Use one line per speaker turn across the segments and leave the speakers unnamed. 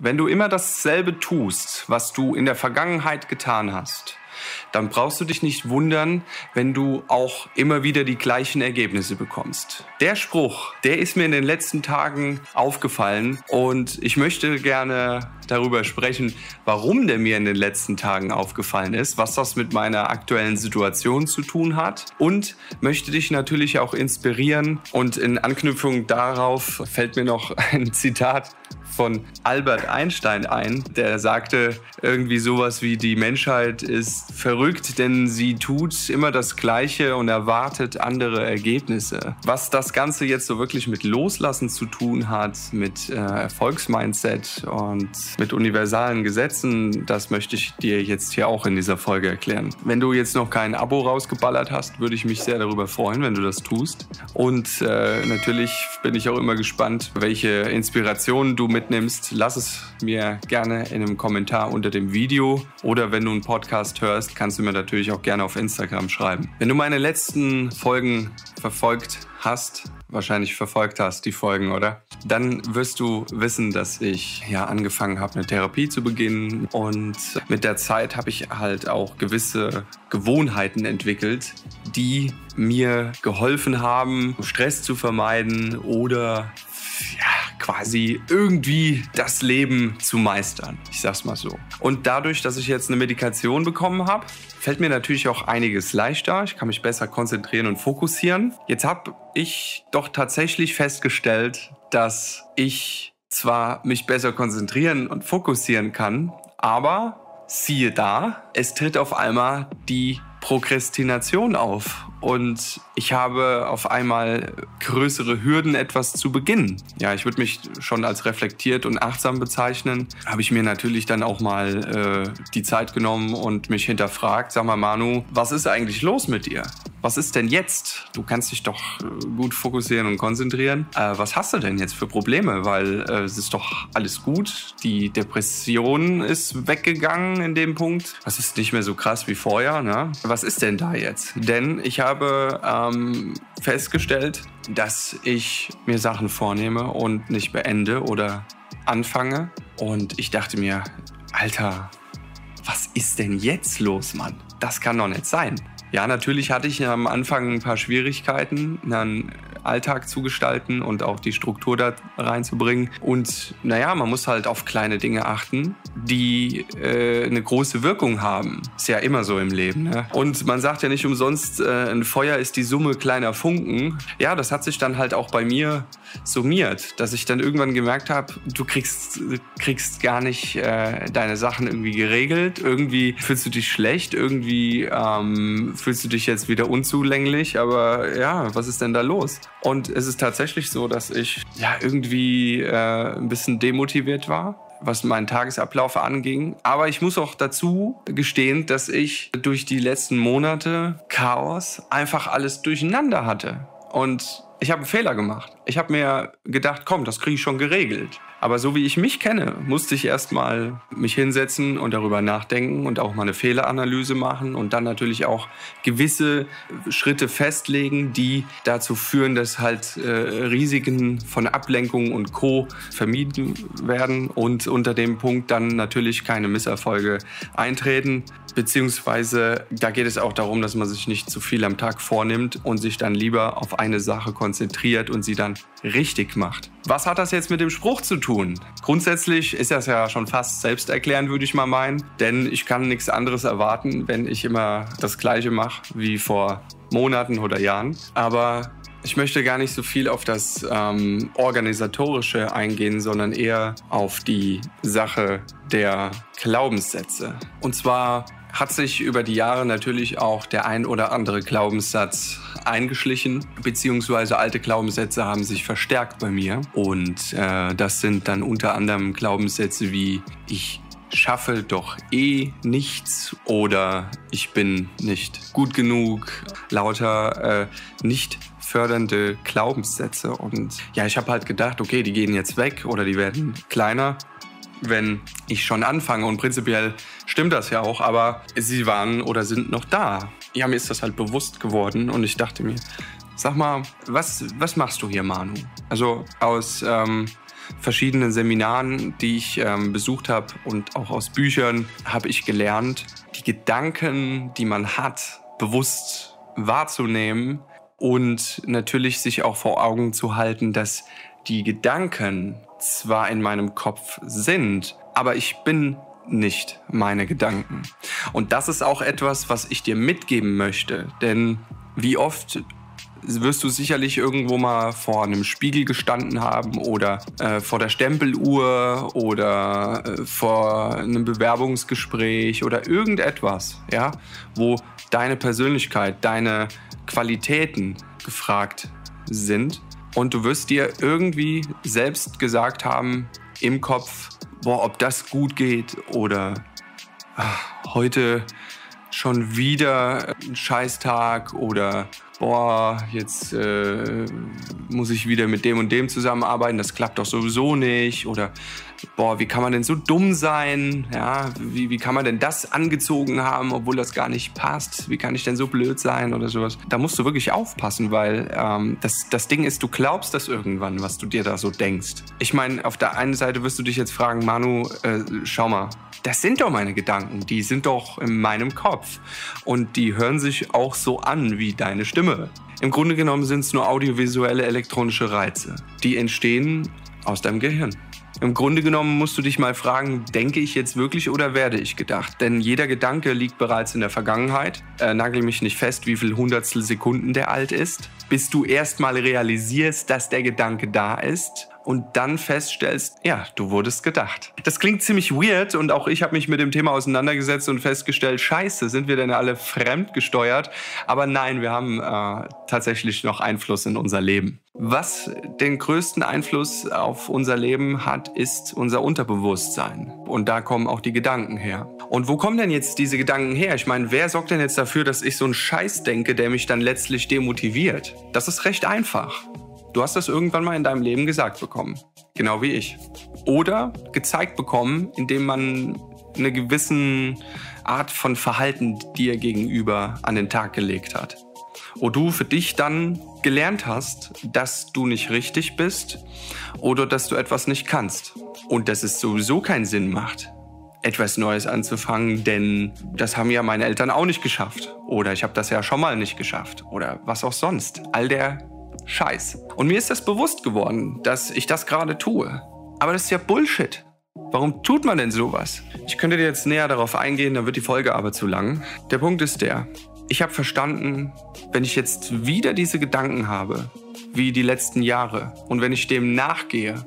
Wenn du immer dasselbe tust, was du in der Vergangenheit getan hast, dann brauchst du dich nicht wundern, wenn du auch immer wieder die gleichen Ergebnisse bekommst. Der Spruch, der ist mir in den letzten Tagen aufgefallen und ich möchte gerne darüber sprechen, warum der mir in den letzten Tagen aufgefallen ist, was das mit meiner aktuellen Situation zu tun hat und möchte dich natürlich auch inspirieren und in Anknüpfung darauf fällt mir noch ein Zitat von Albert Einstein ein, der sagte irgendwie sowas wie die Menschheit ist verrückt, denn sie tut immer das Gleiche und erwartet andere Ergebnisse. Was das Ganze jetzt so wirklich mit Loslassen zu tun hat, mit äh, Erfolgsmindset und mit universalen Gesetzen, das möchte ich dir jetzt hier auch in dieser Folge erklären. Wenn du jetzt noch kein Abo rausgeballert hast, würde ich mich sehr darüber freuen, wenn du das tust. Und äh, natürlich bin ich auch immer gespannt, welche Inspirationen du mit mitnimmst, lass es mir gerne in einem Kommentar unter dem Video oder wenn du einen Podcast hörst, kannst du mir natürlich auch gerne auf Instagram schreiben. Wenn du meine letzten Folgen verfolgt hast, wahrscheinlich verfolgt hast, die Folgen, oder? Dann wirst du wissen, dass ich ja angefangen habe, eine Therapie zu beginnen und mit der Zeit habe ich halt auch gewisse Gewohnheiten entwickelt, die mir geholfen haben, Stress zu vermeiden oder ja, quasi irgendwie das Leben zu meistern. Ich sag's mal so. Und dadurch, dass ich jetzt eine Medikation bekommen habe, fällt mir natürlich auch einiges leichter. Ich kann mich besser konzentrieren und fokussieren. Jetzt habe ich doch tatsächlich festgestellt, dass ich zwar mich besser konzentrieren und fokussieren kann, aber siehe da, es tritt auf einmal die Prokrastination auf und ich habe auf einmal größere Hürden, etwas zu beginnen. Ja, ich würde mich schon als reflektiert und achtsam bezeichnen. Habe ich mir natürlich dann auch mal äh, die Zeit genommen und mich hinterfragt, sag mal Manu, was ist eigentlich los mit dir? Was ist denn jetzt? Du kannst dich doch äh, gut fokussieren und konzentrieren. Äh, was hast du denn jetzt für Probleme? Weil äh, es ist doch alles gut. Die Depression ist weggegangen in dem Punkt. Das ist nicht mehr so krass wie vorher. Ne? Was ist denn da jetzt? Denn ich habe ähm, festgestellt, dass ich mir Sachen vornehme und nicht beende oder anfange. Und ich dachte mir, Alter, was ist denn jetzt los, Mann? Das kann doch nicht sein. Ja, natürlich hatte ich am Anfang ein paar Schwierigkeiten, einen Alltag zu gestalten und auch die Struktur da reinzubringen. Und naja, man muss halt auf kleine Dinge achten, die äh, eine große Wirkung haben. Ist ja immer so im Leben. Ne? Und man sagt ja nicht umsonst, äh, ein Feuer ist die Summe kleiner Funken. Ja, das hat sich dann halt auch bei mir summiert, dass ich dann irgendwann gemerkt habe, du kriegst, kriegst gar nicht äh, deine Sachen irgendwie geregelt. Irgendwie fühlst du dich schlecht, irgendwie ähm, fühlst du dich jetzt wieder unzulänglich, aber ja, was ist denn da los? Und es ist tatsächlich so, dass ich ja irgendwie äh, ein bisschen demotiviert war was meinen Tagesablauf anging. Aber ich muss auch dazu gestehen, dass ich durch die letzten Monate Chaos einfach alles durcheinander hatte. Und ich habe einen Fehler gemacht. Ich habe mir gedacht, komm, das kriege ich schon geregelt. Aber so wie ich mich kenne, musste ich erstmal mich hinsetzen und darüber nachdenken und auch mal eine Fehleranalyse machen und dann natürlich auch gewisse Schritte festlegen, die dazu führen, dass halt äh, Risiken von Ablenkung und Co. vermieden werden und unter dem Punkt dann natürlich keine Misserfolge eintreten. Beziehungsweise da geht es auch darum, dass man sich nicht zu viel am Tag vornimmt und sich dann lieber auf eine Sache konzentriert und sie dann richtig macht. Was hat das jetzt mit dem Spruch zu tun? Grundsätzlich ist das ja schon fast selbsterklärend, würde ich mal meinen. Denn ich kann nichts anderes erwarten, wenn ich immer das Gleiche mache wie vor Monaten oder Jahren. Aber ich möchte gar nicht so viel auf das ähm, Organisatorische eingehen, sondern eher auf die Sache der Glaubenssätze. Und zwar hat sich über die Jahre natürlich auch der ein oder andere Glaubenssatz eingeschlichen, beziehungsweise alte Glaubenssätze haben sich verstärkt bei mir. Und äh, das sind dann unter anderem Glaubenssätze wie ich schaffe doch eh nichts oder ich bin nicht gut genug, lauter äh, nicht fördernde Glaubenssätze. Und ja, ich habe halt gedacht, okay, die gehen jetzt weg oder die werden kleiner wenn ich schon anfange. Und prinzipiell stimmt das ja auch, aber sie waren oder sind noch da. Ja, mir ist das halt bewusst geworden und ich dachte mir, sag mal, was, was machst du hier, Manu? Also aus, ähm, verschiedenen Seminaren, die ich ähm, besucht habe und auch aus Büchern, habe ich gelernt, die Gedanken, die man hat, bewusst wahrzunehmen und natürlich sich auch vor Augen zu halten, dass die Gedanken zwar in meinem Kopf sind, aber ich bin nicht meine Gedanken. Und das ist auch etwas, was ich dir mitgeben möchte. Denn wie oft wirst du sicherlich irgendwo mal vor einem Spiegel gestanden haben oder äh, vor der Stempeluhr oder äh, vor einem Bewerbungsgespräch oder irgendetwas, ja, wo deine Persönlichkeit, deine Qualitäten gefragt sind und du wirst dir irgendwie selbst gesagt haben im Kopf, boah, ob das gut geht oder ach, heute schon wieder ein Scheißtag oder boah, jetzt äh, muss ich wieder mit dem und dem zusammenarbeiten, das klappt doch sowieso nicht. Oder boah, wie kann man denn so dumm sein? Ja, wie, wie kann man denn das angezogen haben, obwohl das gar nicht passt? Wie kann ich denn so blöd sein oder sowas? Da musst du wirklich aufpassen, weil ähm, das, das Ding ist, du glaubst das irgendwann, was du dir da so denkst. Ich meine, auf der einen Seite wirst du dich jetzt fragen, Manu, äh, schau mal, das sind doch meine Gedanken, die sind doch in meinem Kopf und die hören sich auch so an wie deine Stimme. Im Grunde genommen sind es nur audiovisuelle elektronische Reize, die entstehen aus deinem Gehirn. Im Grunde genommen musst du dich mal fragen, denke ich jetzt wirklich oder werde ich gedacht? Denn jeder Gedanke liegt bereits in der Vergangenheit. Äh, nagel mich nicht fest, wie viel Hundertstel Sekunden der alt ist, bis du erst mal realisierst, dass der Gedanke da ist und dann feststellst, ja, du wurdest gedacht. Das klingt ziemlich weird und auch ich habe mich mit dem Thema auseinandergesetzt und festgestellt, scheiße, sind wir denn alle fremdgesteuert? Aber nein, wir haben äh, tatsächlich noch Einfluss in unser Leben. Was den größten Einfluss auf unser Leben hat, ist unser Unterbewusstsein. Und da kommen auch die Gedanken her. Und wo kommen denn jetzt diese Gedanken her? Ich meine, wer sorgt denn jetzt dafür, dass ich so einen Scheiß denke, der mich dann letztlich demotiviert? Das ist recht einfach. Du hast das irgendwann mal in deinem Leben gesagt bekommen. Genau wie ich. Oder gezeigt bekommen, indem man eine gewisse Art von Verhalten dir gegenüber an den Tag gelegt hat. Wo du für dich dann gelernt hast, dass du nicht richtig bist oder dass du etwas nicht kannst. Und dass es sowieso keinen Sinn macht, etwas Neues anzufangen, denn das haben ja meine Eltern auch nicht geschafft. Oder ich habe das ja schon mal nicht geschafft. Oder was auch sonst. All der Scheiß. Und mir ist das bewusst geworden, dass ich das gerade tue. Aber das ist ja Bullshit. Warum tut man denn sowas? Ich könnte dir jetzt näher darauf eingehen, dann wird die Folge aber zu lang. Der Punkt ist der, ich habe verstanden, wenn ich jetzt wieder diese Gedanken habe, wie die letzten Jahre, und wenn ich dem nachgehe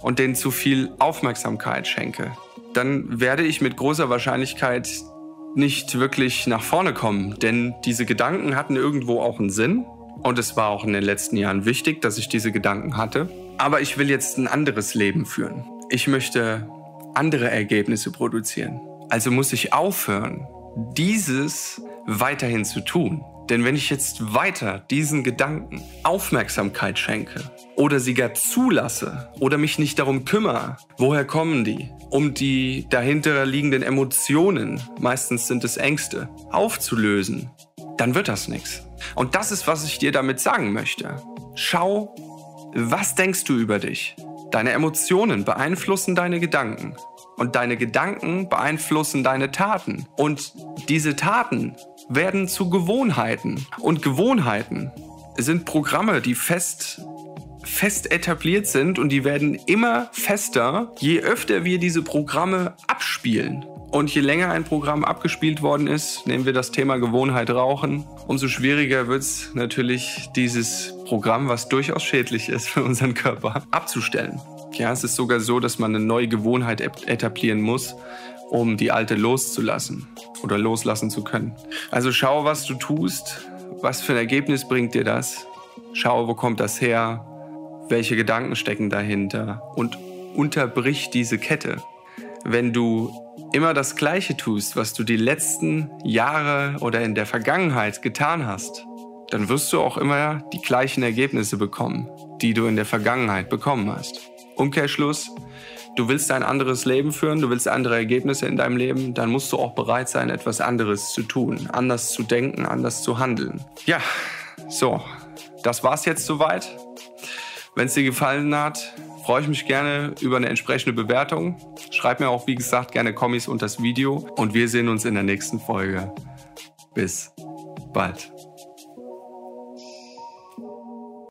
und denen zu viel Aufmerksamkeit schenke, dann werde ich mit großer Wahrscheinlichkeit nicht wirklich nach vorne kommen. Denn diese Gedanken hatten irgendwo auch einen Sinn und es war auch in den letzten Jahren wichtig, dass ich diese Gedanken hatte. Aber ich will jetzt ein anderes Leben führen. Ich möchte andere Ergebnisse produzieren. Also muss ich aufhören, dieses weiterhin zu tun. Denn wenn ich jetzt weiter diesen Gedanken Aufmerksamkeit schenke oder sie gar zulasse oder mich nicht darum kümmere, woher kommen die, um die dahinter liegenden Emotionen, meistens sind es Ängste, aufzulösen, dann wird das nichts. Und das ist, was ich dir damit sagen möchte. Schau, was denkst du über dich? Deine Emotionen beeinflussen deine Gedanken. Und deine Gedanken beeinflussen deine Taten. Und diese Taten werden zu Gewohnheiten. Und Gewohnheiten sind Programme, die fest fest etabliert sind und die werden immer fester, je öfter wir diese Programme abspielen. Und je länger ein Programm abgespielt worden ist, nehmen wir das Thema Gewohnheit Rauchen, umso schwieriger wird es natürlich, dieses Programm, was durchaus schädlich ist für unseren Körper, abzustellen. Ja, es ist sogar so, dass man eine neue Gewohnheit etablieren muss, um die alte loszulassen oder loslassen zu können. Also schau, was du tust, was für ein Ergebnis bringt dir das, schau, wo kommt das her, welche Gedanken stecken dahinter und unterbrich diese Kette. Wenn du immer das Gleiche tust, was du die letzten Jahre oder in der Vergangenheit getan hast, dann wirst du auch immer die gleichen Ergebnisse bekommen, die du in der Vergangenheit bekommen hast. Umkehrschluss, du willst ein anderes Leben führen, du willst andere Ergebnisse in deinem Leben, dann musst du auch bereit sein, etwas anderes zu tun, anders zu denken, anders zu handeln. Ja, so, das war's jetzt soweit. Wenn es dir gefallen hat, freue ich mich gerne über eine entsprechende Bewertung. Schreib mir auch, wie gesagt, gerne Kommis unter das Video und wir sehen uns in der nächsten Folge. Bis bald.